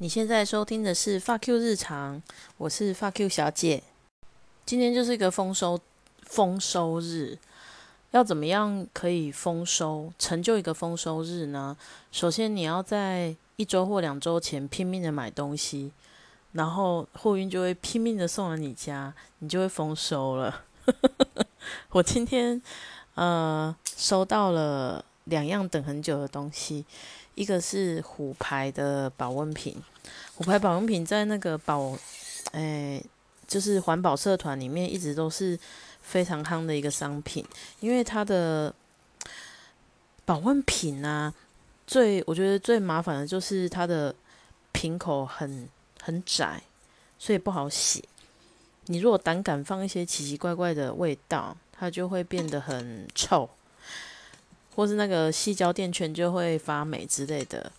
你现在收听的是发 Q 日常，我是发 Q 小姐。今天就是一个丰收丰收日，要怎么样可以丰收成就一个丰收日呢？首先你要在一周或两周前拼命的买东西，然后货运就会拼命的送到你家，你就会丰收了。我今天呃收到了两样等很久的东西。一个是虎牌的保温瓶，虎牌保温瓶在那个保，诶，就是环保社团里面一直都是非常夯的一个商品，因为它的保温瓶啊，最我觉得最麻烦的就是它的瓶口很很窄，所以不好洗。你如果胆敢放一些奇奇怪怪的味道，它就会变得很臭。或是那个细胶垫圈就会发霉之类的，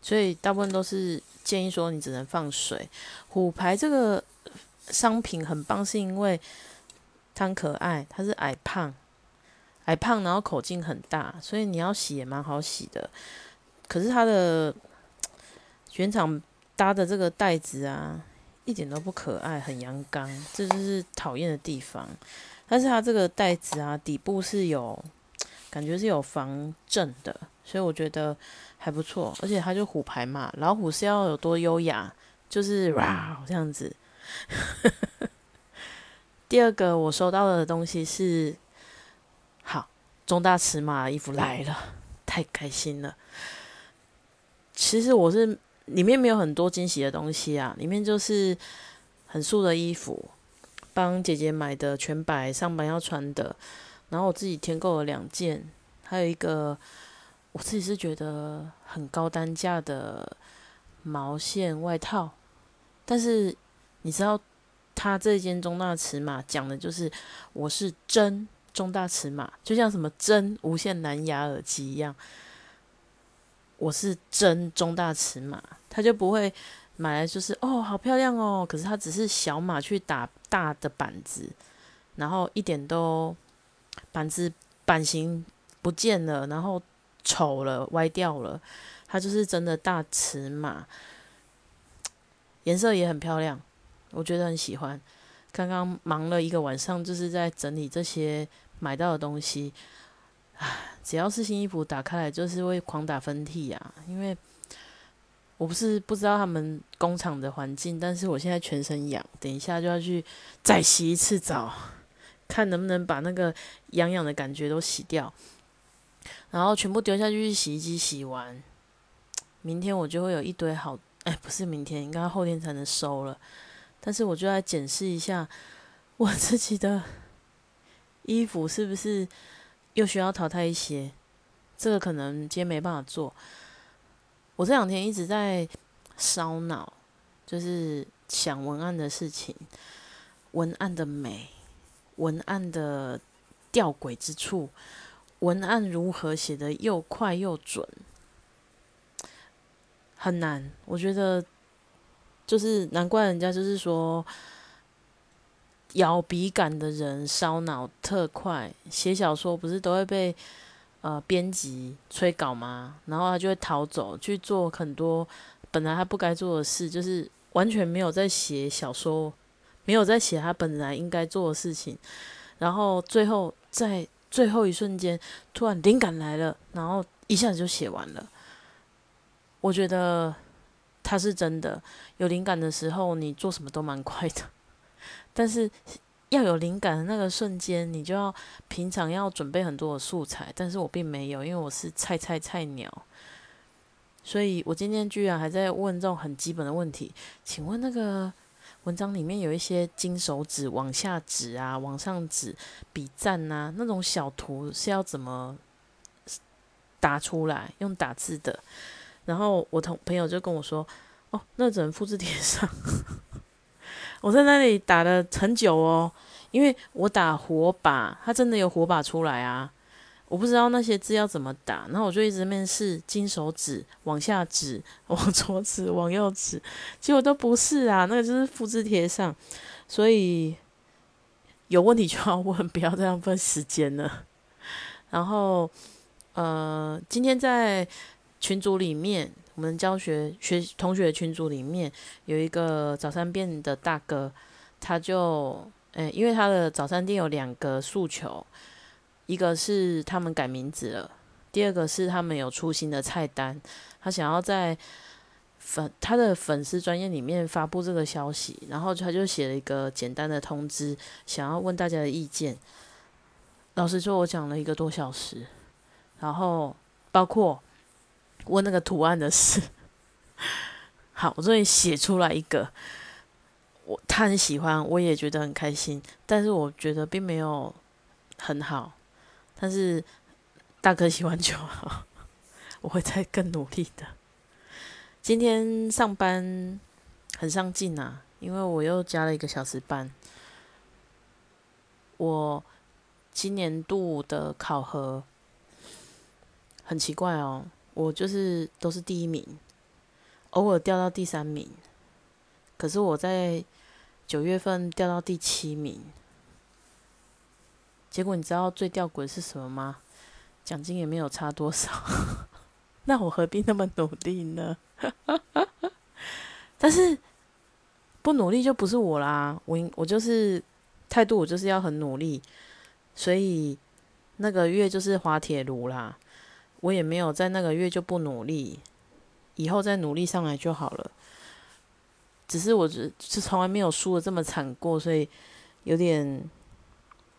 所以大部分都是建议说你只能放水。虎牌这个商品很棒，是因为它可爱，它是矮胖，矮胖然后口径很大，所以你要洗也蛮好洗的。可是它的原厂搭的这个袋子啊，一点都不可爱，很阳刚，这就是讨厌的地方。但是它这个袋子啊，底部是有。感觉是有防震的，所以我觉得还不错。而且它就虎牌嘛，老虎是要有多优雅，就是哇这样子。第二个我收到的东西是，好中大尺码衣服来了，太开心了。其实我是里面没有很多惊喜的东西啊，里面就是很素的衣服，帮姐姐买的全白上班要穿的。然后我自己添购了两件，还有一个我自己是觉得很高单价的毛线外套，但是你知道，它这件中大尺码讲的就是我是真中大尺码，就像什么真无线蓝牙耳机一样，我是真中大尺码，他就不会买来就是哦好漂亮哦，可是它只是小码去打大的板子，然后一点都。板子版型不见了，然后丑了，歪掉了。它就是真的大尺码，颜色也很漂亮，我觉得很喜欢。刚刚忙了一个晚上，就是在整理这些买到的东西。唉，只要是新衣服打开来，就是会狂打喷嚏呀。因为我不是不知道他们工厂的环境，但是我现在全身痒，等一下就要去再洗一次澡。看能不能把那个痒痒的感觉都洗掉，然后全部丢下去洗衣机洗完，明天我就会有一堆好，哎，不是明天，应该后天才能收了。但是我就来检视一下我自己的衣服是不是又需要淘汰一些，这个可能今天没办法做。我这两天一直在烧脑，就是想文案的事情，文案的美。文案的吊诡之处，文案如何写的又快又准，很难。我觉得就是难怪人家就是说，咬笔杆的人烧脑特快。写小说不是都会被呃编辑催稿吗？然后他就会逃走去做很多本来他不该做的事，就是完全没有在写小说。没有在写他本来应该做的事情，然后最后在最后一瞬间突然灵感来了，然后一下子就写完了。我觉得他是真的有灵感的时候，你做什么都蛮快的。但是要有灵感的那个瞬间，你就要平常要准备很多的素材。但是我并没有，因为我是菜菜菜鸟，所以我今天居然还在问这种很基本的问题。请问那个？文章里面有一些金手指往下指啊，往上指比赞呐，那种小图是要怎么打出来？用打字的。然后我同朋友就跟我说：“哦，那只能复制贴上。”我在那里打了很久哦，因为我打火把，它真的有火把出来啊。我不知道那些字要怎么打，然后我就一直面试金手指往下指，往左指，往右指，结果都不是啊，那个就是复制贴上，所以有问题就要问，不要再浪费时间了。然后，呃，今天在群组里面我们教学学同学群组里面有一个早餐店的大哥，他就，诶，因为他的早餐店有两个诉求，一个是他们改名字了，第二个是他们有出新的菜单，他想要在粉他的粉丝专业里面发布这个消息，然后他就写了一个简单的通知，想要问大家的意见。老实说，我讲了一个多小时，然后包括。问那个图案的事，好，我终于写出来一个，我他很喜欢，我也觉得很开心，但是我觉得并没有很好，但是大哥喜欢就好，我会再更努力的。今天上班很上进啊，因为我又加了一个小时班，我今年度的考核很奇怪哦。我就是都是第一名，偶尔掉到第三名，可是我在九月份掉到第七名。结果你知道最吊诡的是什么吗？奖金也没有差多少，那我何必那么努力呢？但是不努力就不是我啦，我我就是态度，我就是要很努力，所以那个月就是滑铁卢啦。我也没有在那个月就不努力，以后再努力上来就好了。只是我只是从来没有输的这么惨过，所以有点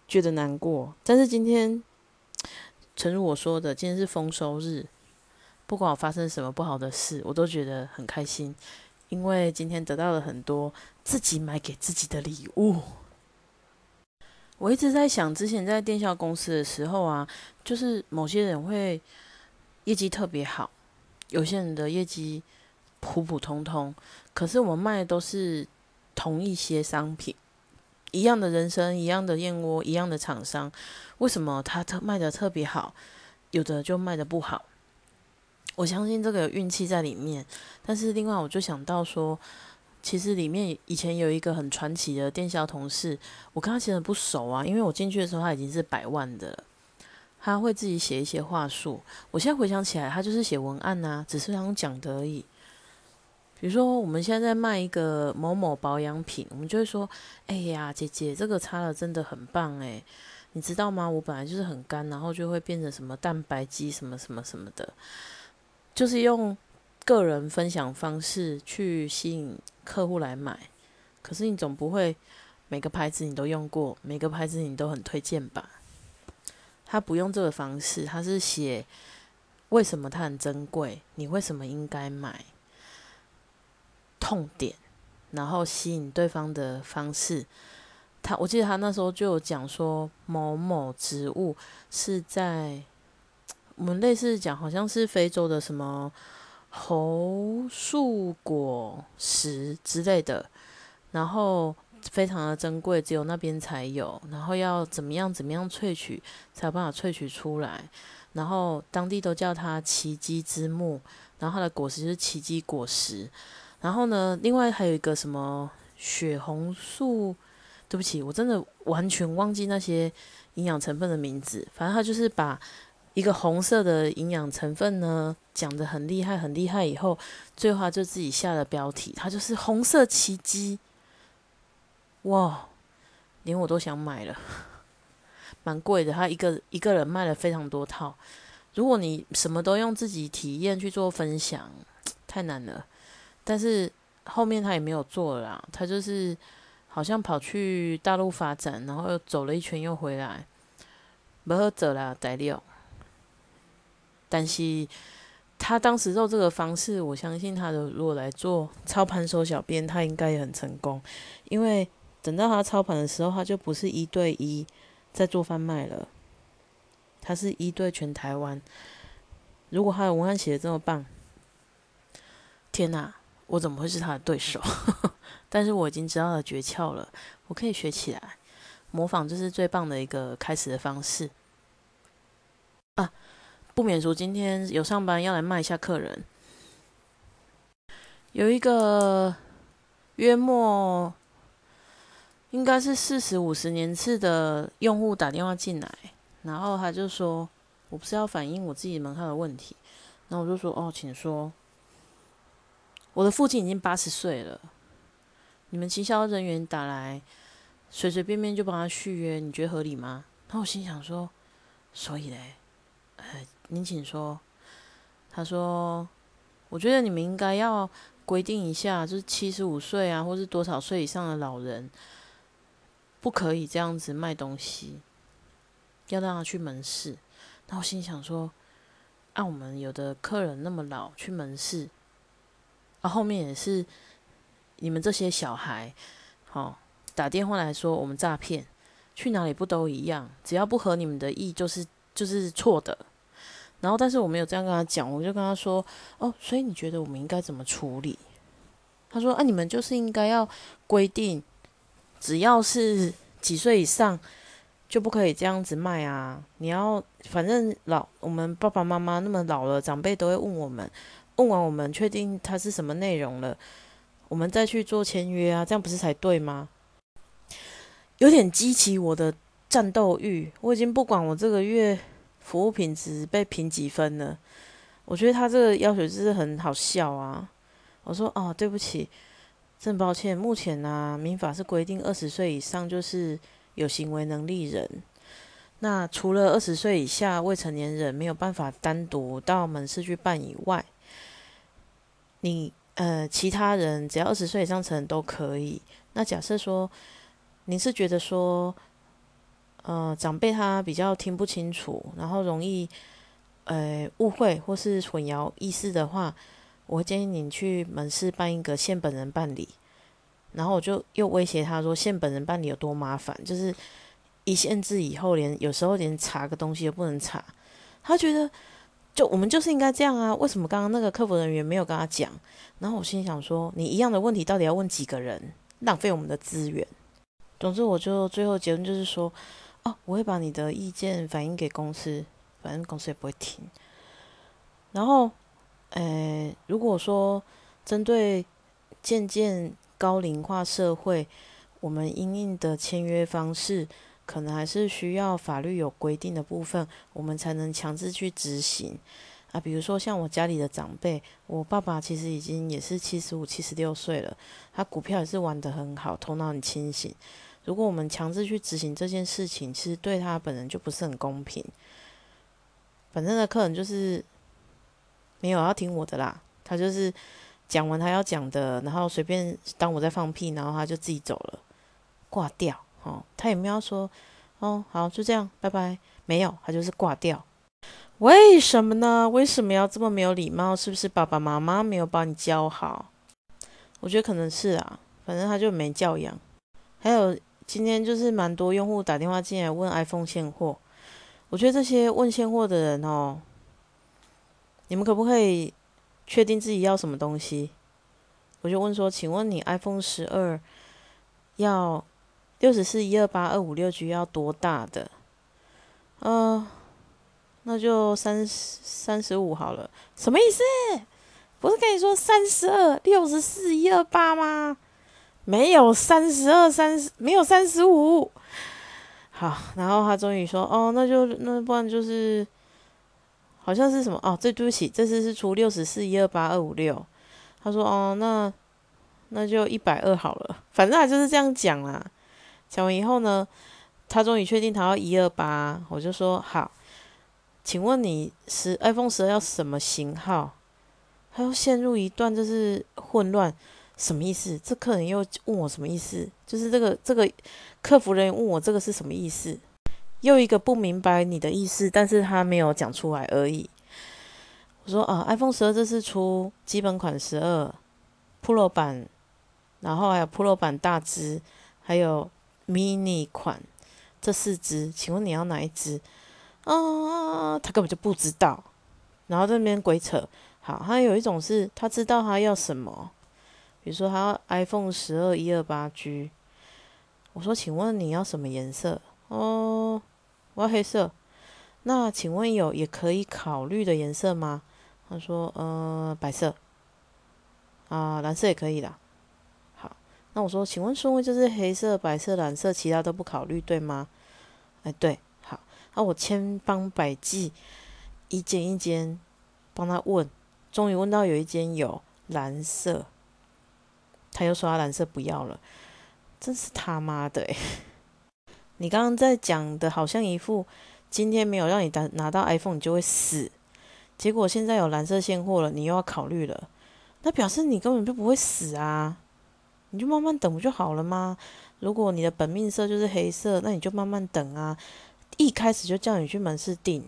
觉得难过。但是今天，诚如我说的，今天是丰收日，不管我发生什么不好的事，我都觉得很开心，因为今天得到了很多自己买给自己的礼物。我一直在想，之前在电销公司的时候啊，就是某些人会。业绩特别好，有些人的业绩普普通通，可是我们卖的都是同一些商品，一样的人生，一样的燕窝，一样的厂商，为什么他特卖的特别好，有的就卖的不好？我相信这个有运气在里面，但是另外我就想到说，其实里面以前有一个很传奇的电销同事，我跟他其实不熟啊，因为我进去的时候他已经是百万的了。他会自己写一些话术，我现在回想起来，他就是写文案呐，只是想讲的而已。比如说，我们现在在卖一个某某保养品，我们就会说：“哎呀，姐姐，这个擦了真的很棒哎，你知道吗？我本来就是很干，然后就会变成什么蛋白肌什么什么什么的，就是用个人分享方式去吸引客户来买。可是你总不会每个牌子你都用过，每个牌子你都很推荐吧？”他不用这个方式，他是写为什么它很珍贵，你为什么应该买，痛点，然后吸引对方的方式。他我记得他那时候就有讲说，某某植物是在我们类似讲，好像是非洲的什么猴树果实之类的，然后。非常的珍贵，只有那边才有。然后要怎么样怎么样萃取，才有办法萃取出来。然后当地都叫它奇迹之木，然后它的果实就是奇迹果实。然后呢，另外还有一个什么血红素，对不起，我真的完全忘记那些营养成分的名字。反正他就是把一个红色的营养成分呢讲的很厉害很厉害，以后最后就自己下了标题，它就是红色奇迹。哇，连我都想买了，蛮贵的。他一个一个人卖了非常多套。如果你什么都用自己体验去做分享，太难了。但是后面他也没有做了，他就是好像跑去大陆发展，然后又走了一圈又回来，没好走啦，代料。但是他当时做这个方式，我相信他的如果来做操盘手小编，他应该也很成功，因为。等到他操盘的时候，他就不是一对一在做贩卖了，他是一对全台湾。如果他的文案写的这么棒，天哪，我怎么会是他的对手？但是我已经知道了诀窍了，我可以学起来，模仿就是最棒的一个开始的方式。啊，不免俗，今天有上班要来卖一下客人，有一个约莫。应该是四十五十年次的用户打电话进来，然后他就说：“我不是要反映我自己门号的问题。”然后我就说：“哦，请说。”我的父亲已经八十岁了，你们经销人员打来，随随便便就帮他续约，你觉得合理吗？那我心想说，所以嘞，呃，您请说。他说，我觉得你们应该要规定一下，就是七十五岁啊，或是多少岁以上的老人，不可以这样子卖东西，要让他去门市。那我心想说，按我们有的客人那么老去门市，啊，后面也是你们这些小孩，好打电话来说我们诈骗，去哪里不都一样？只要不合你们的意，就是就是错的。然后，但是我没有这样跟他讲，我就跟他说：“哦，所以你觉得我们应该怎么处理？”他说：“啊，你们就是应该要规定，只要是几岁以上就不可以这样子卖啊！你要反正老我们爸爸妈妈那么老了，长辈都会问我们，问完我们确定它是什么内容了，我们再去做签约啊，这样不是才对吗？”有点激起我的战斗欲，我已经不管我这个月。服务品质被评几分了？我觉得他这个要求就是很好笑啊！我说哦，对不起，真抱歉。目前呢，民法是规定二十岁以上就是有行为能力人。那除了二十岁以下未成年人没有办法单独到门市去办以外，你呃其他人只要二十岁以上成人都可以。那假设说您是觉得说。呃，长辈他比较听不清楚，然后容易呃误会或是混淆意思的话，我建议你去门市办一个现本人办理。然后我就又威胁他说，现本人办理有多麻烦，就是一限制以后，连有时候连查个东西都不能查。他觉得就我们就是应该这样啊，为什么刚刚那个客服人员没有跟他讲？然后我心里想说，你一样的问题到底要问几个人，浪费我们的资源。总之，我就最后结论就是说。哦，我会把你的意见反映给公司，反正公司也不会听。然后，呃，如果说针对渐渐高龄化社会，我们应应的签约方式，可能还是需要法律有规定的部分，我们才能强制去执行。啊，比如说像我家里的长辈，我爸爸其实已经也是七十五、七十六岁了，他股票也是玩得很好，头脑很清醒。如果我们强制去执行这件事情，其实对他本人就不是很公平。反正的客人就是没有要听我的啦，他就是讲完他要讲的，然后随便当我在放屁，然后他就自己走了，挂掉。哦，他也没有说，哦，好，就这样，拜拜。没有，他就是挂掉。为什么呢？为什么要这么没有礼貌？是不是爸爸妈妈没有把你教好？我觉得可能是啊，反正他就没教养。还有。今天就是蛮多用户打电话进来问 iPhone 现货，我觉得这些问现货的人哦，你们可不可以确定自己要什么东西？我就问说，请问你 iPhone 十二要六十四一二八二五六 G 要多大的？呃，那就三三十五好了。什么意思？不是跟你说三十二六十四一二八吗？没有三十二三十，没有三十五。好，然后他终于说：“哦，那就那不然就是，好像是什么哦？这对不起，这次是出六十四一二八二五六。”他说：“哦，那那就一百二好了，反正他就是这样讲啦。”讲完以后呢，他终于确定他要一二八，我就说：“好，请问你十 iPhone 十二要什么型号？”他又陷入一段就是混乱。什么意思？这客人又问我什么意思？就是这个这个客服人员问我这个是什么意思？又一个不明白你的意思，但是他没有讲出来而已。我说啊，iPhone 十二这是出基本款十二 Pro 版，然后还有 Pro 版大支，还有 Mini 款这四支，请问你要哪一支？啊，他根本就不知道，然后这边鬼扯。好，他有一种是他知道他要什么。比如说，他要 iPhone 十二一二八 G，我说，请问你要什么颜色？哦，我要黑色。那请问有也可以考虑的颜色吗？他说，呃，白色。啊，蓝色也可以啦。那我说，请问顺位就是黑色、白色、蓝色，其他都不考虑，对吗？哎，对。好，那我千方百计，一间一间帮他问，终于问到有一间有。蓝色，他又说他蓝色不要了，真是他妈的诶。你刚刚在讲的好像一副今天没有让你拿拿到 iPhone 你就会死，结果现在有蓝色现货了，你又要考虑了，那表示你根本就不会死啊，你就慢慢等不就好了吗？如果你的本命色就是黑色，那你就慢慢等啊，一开始就叫你去门市订，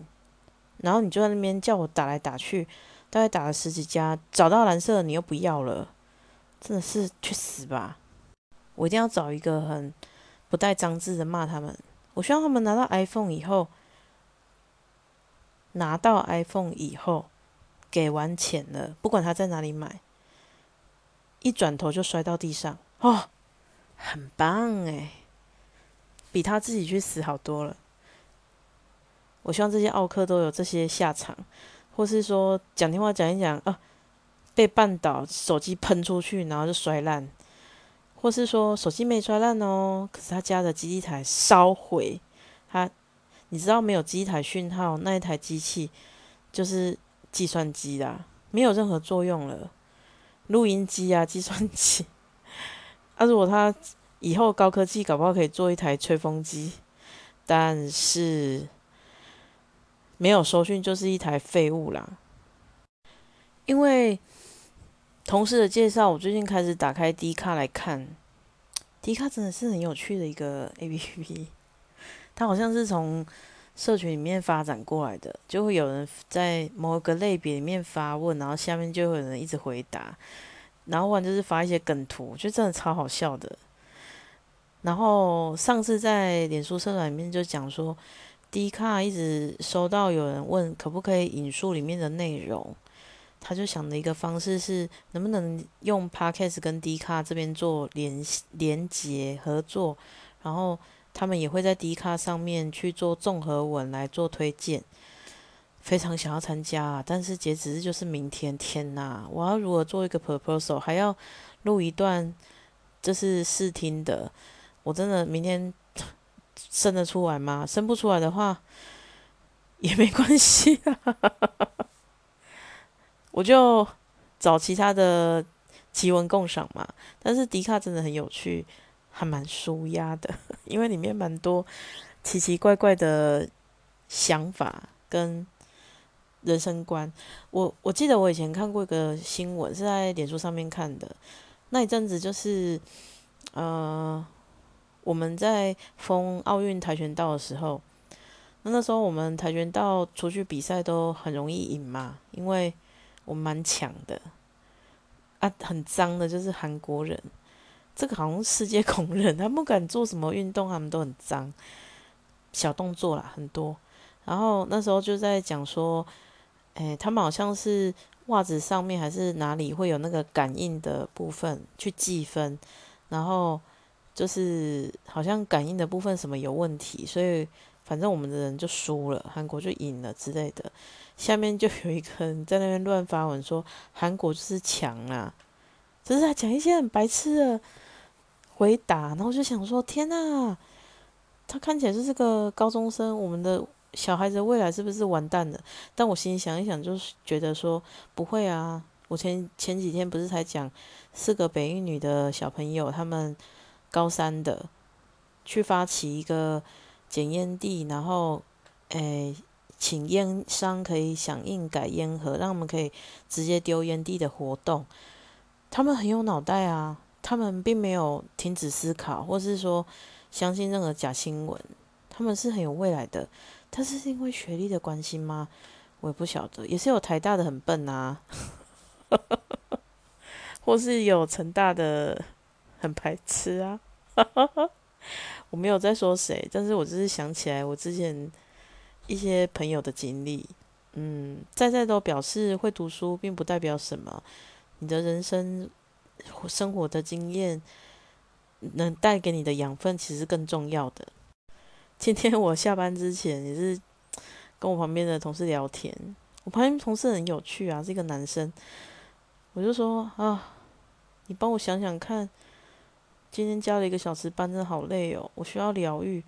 然后你就在那边叫我打来打去，大概打了十几家，找到蓝色你又不要了，真的是去死吧！我一定要找一个很。不带脏字的骂他们，我希望他们拿到 iPhone 以后，拿到 iPhone 以后，给完钱了，不管他在哪里买，一转头就摔到地上，哦，很棒诶，比他自己去死好多了。我希望这些奥克都有这些下场，或是说讲电话讲一讲啊，被绊倒，手机喷出去，然后就摔烂。或是说手机没摔烂哦，可是他家的机器台烧毁，他你知道没有机台讯号，那一台机器就是计算机啦，没有任何作用了。录音机啊，计算机。啊，如果他以后高科技，搞不好可以做一台吹风机，但是没有收讯就是一台废物啦。因为。同事的介绍，我最近开始打开 D 卡来看。D 卡真的是很有趣的一个 A P P，它好像是从社群里面发展过来的，就会有人在某个类别里面发问，然后下面就有人一直回答，然后或者就是发一些梗图，我觉得真的超好笑的。然后上次在脸书社团里面就讲说，D 卡一直收到有人问可不可以引述里面的内容。他就想的一个方式是，能不能用 Podcast 跟 D 卡这边做联连接合作，然后他们也会在 D 卡上面去做综合文来做推荐。非常想要参加，啊，但是截止日就是明天。天呐，我要如何做一个 proposal，还要录一段，就是试听的。我真的明天生得出来吗？生不出来的话也没关系啊。我就找其他的奇闻共赏嘛，但是迪卡真的很有趣，还蛮舒压的，因为里面蛮多奇奇怪怪的想法跟人生观。我我记得我以前看过一个新闻，是在脸书上面看的，那一阵子就是呃我们在封奥运跆拳道的时候，那那时候我们跆拳道出去比赛都很容易赢嘛，因为我蛮强的啊，很脏的，就是韩国人，这个好像世界公认，他不敢做什么运动，他们都很脏，小动作啦很多。然后那时候就在讲说，诶，他们好像是袜子上面还是哪里会有那个感应的部分去计分，然后就是好像感应的部分什么有问题，所以反正我们的人就输了，韩国就赢了之类的。下面就有一个人在那边乱发文说韩国就是强啊，只是他讲一些很白痴的回答，然后我就想说天呐，他看起来就是个高中生，我们的小孩子未来是不是完蛋了？但我心里想一想，就是觉得说不会啊，我前前几天不是才讲四个北一女的小朋友，他们高三的去发起一个检验地，然后诶。请烟商可以响应改烟盒，让他们可以直接丢烟蒂的活动。他们很有脑袋啊，他们并没有停止思考，或是说相信任何假新闻。他们是很有未来的，但是因为学历的关系吗？我也不晓得。也是有台大的很笨啊，或是有成大的很排斥啊。我没有在说谁，但是我只是想起来我之前。一些朋友的经历，嗯，在在都表示会读书，并不代表什么。你的人生生活的经验能带给你的养分，其实更重要的。今天我下班之前也是跟我旁边的同事聊天，我旁边同事很有趣啊，是一个男生。我就说啊，你帮我想想看，今天加了一个小时班，真的好累哦，我需要疗愈。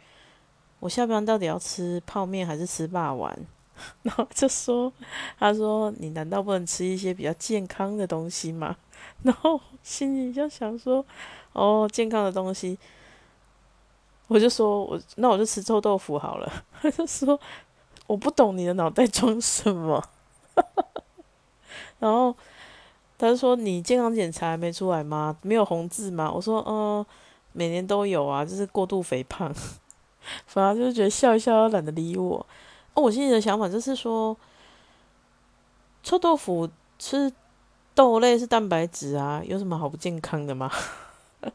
我下班到底要吃泡面还是吃霸丸？然后就说：“他说你难道不能吃一些比较健康的东西吗？”然后心里就想说：“哦，健康的东西。”我就说：“我那我就吃臭豆腐好了。”他就说：“我不懂你的脑袋装什么。”然后他就说：“你健康检查还没出来吗？没有红字吗？”我说：“嗯，每年都有啊，就是过度肥胖。”反而就是觉得笑一笑，懒得理我。哦，我心里的想法就是说，臭豆腐吃豆类是蛋白质啊，有什么好不健康的吗？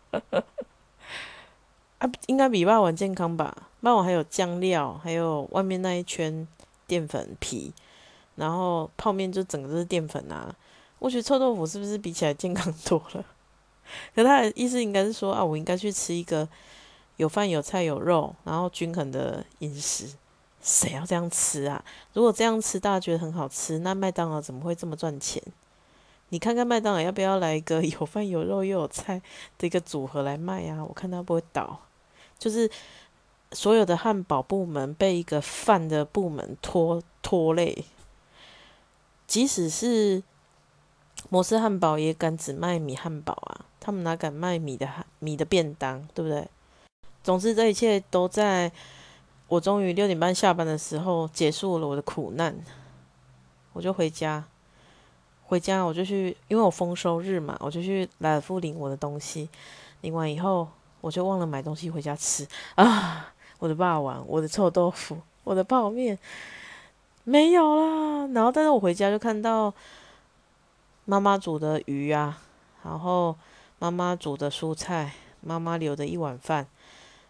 啊，应该比霸王健康吧？霸王还有酱料，还有外面那一圈淀粉皮，然后泡面就整个是淀粉啊。我觉得臭豆腐是不是比起来健康多了？可他的意思应该是说啊，我应该去吃一个。有饭有菜有肉，然后均衡的饮食，谁要这样吃啊？如果这样吃大家觉得很好吃，那麦当劳怎么会这么赚钱？你看看麦当劳要不要来一个有饭有肉又有菜的一个组合来卖啊？我看它不会倒，就是所有的汉堡部门被一个饭的部门拖拖累，即使是摩斯汉堡也敢只卖米汉堡啊，他们哪敢卖米的米的便当，对不对？总之，这一切都在我终于六点半下班的时候结束了我的苦难。我就回家，回家我就去，因为我丰收日嘛，我就去莱尔富领我的东西。领完以后，我就忘了买东西回家吃啊！我的霸王，我的臭豆腐，我的泡面没有啦。然后，但是我回家就看到妈妈煮的鱼啊，然后妈妈煮的蔬菜，妈妈留的一碗饭。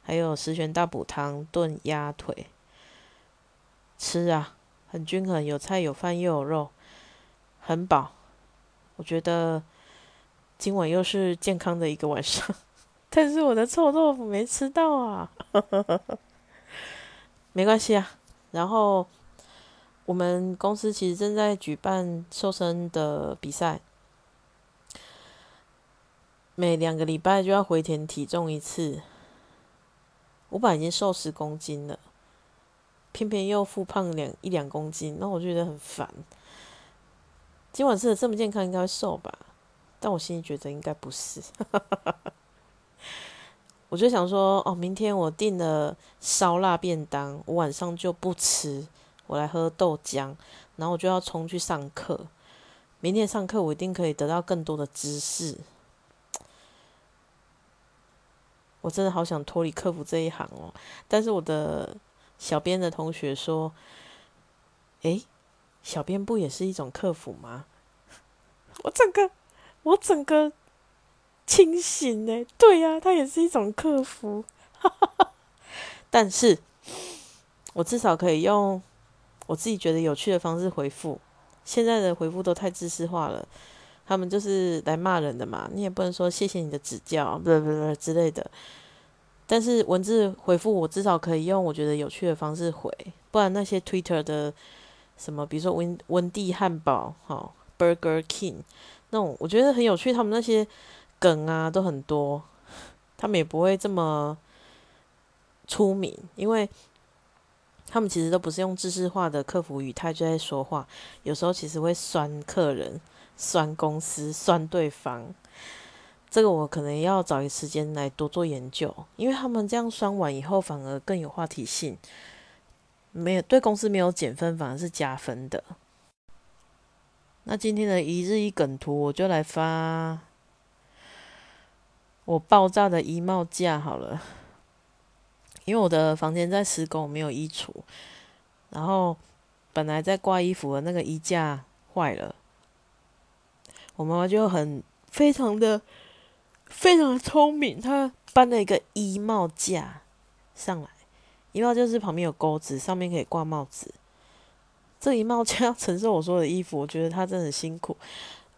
还有十全大补汤炖鸭腿，吃啊，很均衡，有菜有饭又有肉，很饱。我觉得今晚又是健康的一个晚上，但是我的臭豆腐没吃到啊，没关系啊。然后我们公司其实正在举办瘦身的比赛，每两个礼拜就要回填体重一次。我本来已经瘦十公斤了，偏偏又复胖两一两公斤，那我觉得很烦。今晚吃的这么健康，应该会瘦吧？但我心里觉得应该不是。我就想说，哦，明天我订了烧腊便当，我晚上就不吃，我来喝豆浆，然后我就要冲去上课。明天上课，我一定可以得到更多的知识。我真的好想脱离客服这一行哦，但是我的小编的同学说：“诶，小编不也是一种客服吗？”我整个，我整个清醒呢。对呀，他也是一种客服，但是我至少可以用我自己觉得有趣的方式回复。现在的回复都太知识化了。他们就是来骂人的嘛，你也不能说谢谢你的指教，不不不之类的。但是文字回复我至少可以用我觉得有趣的方式回，不然那些 Twitter 的什么，比如说温温蒂汉堡、哈 Burger King 那种，我觉得很有趣，他们那些梗啊都很多，他们也不会这么出名，因为他们其实都不是用知识化的客服语态就在说话，有时候其实会酸客人。酸公司，酸对方，这个我可能要找一时间来多做研究，因为他们这样酸完以后，反而更有话题性，没有对公司没有减分，反而是加分的。那今天的一日一梗图，我就来发我爆炸的衣帽架好了，因为我的房间在施工，没有衣橱，然后本来在挂衣服的那个衣架坏了。我妈妈就很非常的非常的聪明，她搬了一个衣帽架上来，衣帽就是旁边有钩子，上面可以挂帽子。这衣帽架要承受我所有的衣服，我觉得它真的很辛苦，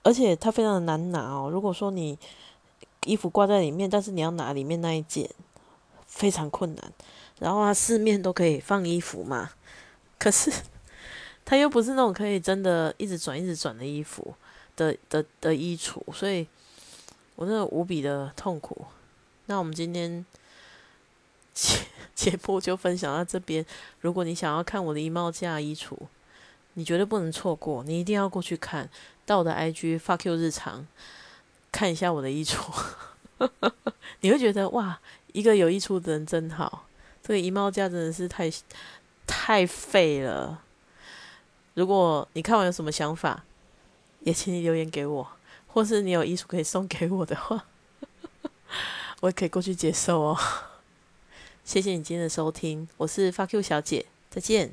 而且它非常的难拿哦。如果说你衣服挂在里面，但是你要拿里面那一件，非常困难。然后它四面都可以放衣服嘛，可是它又不是那种可以真的一直转一直转的衣服。的的的衣橱，所以我真的无比的痛苦。那我们今天节 节目就分享到这边。如果你想要看我的衣帽架衣橱，你绝对不能错过，你一定要过去看到我的 IG fuck you 日常，看一下我的衣橱，你会觉得哇，一个有衣橱的人真好，这个衣帽架真的是太太废了。如果你看完有什么想法，也请你留言给我，或是你有衣橱可以送给我的话，我也可以过去接受哦。谢谢你今天的收听，我是 fuck you 小姐，再见。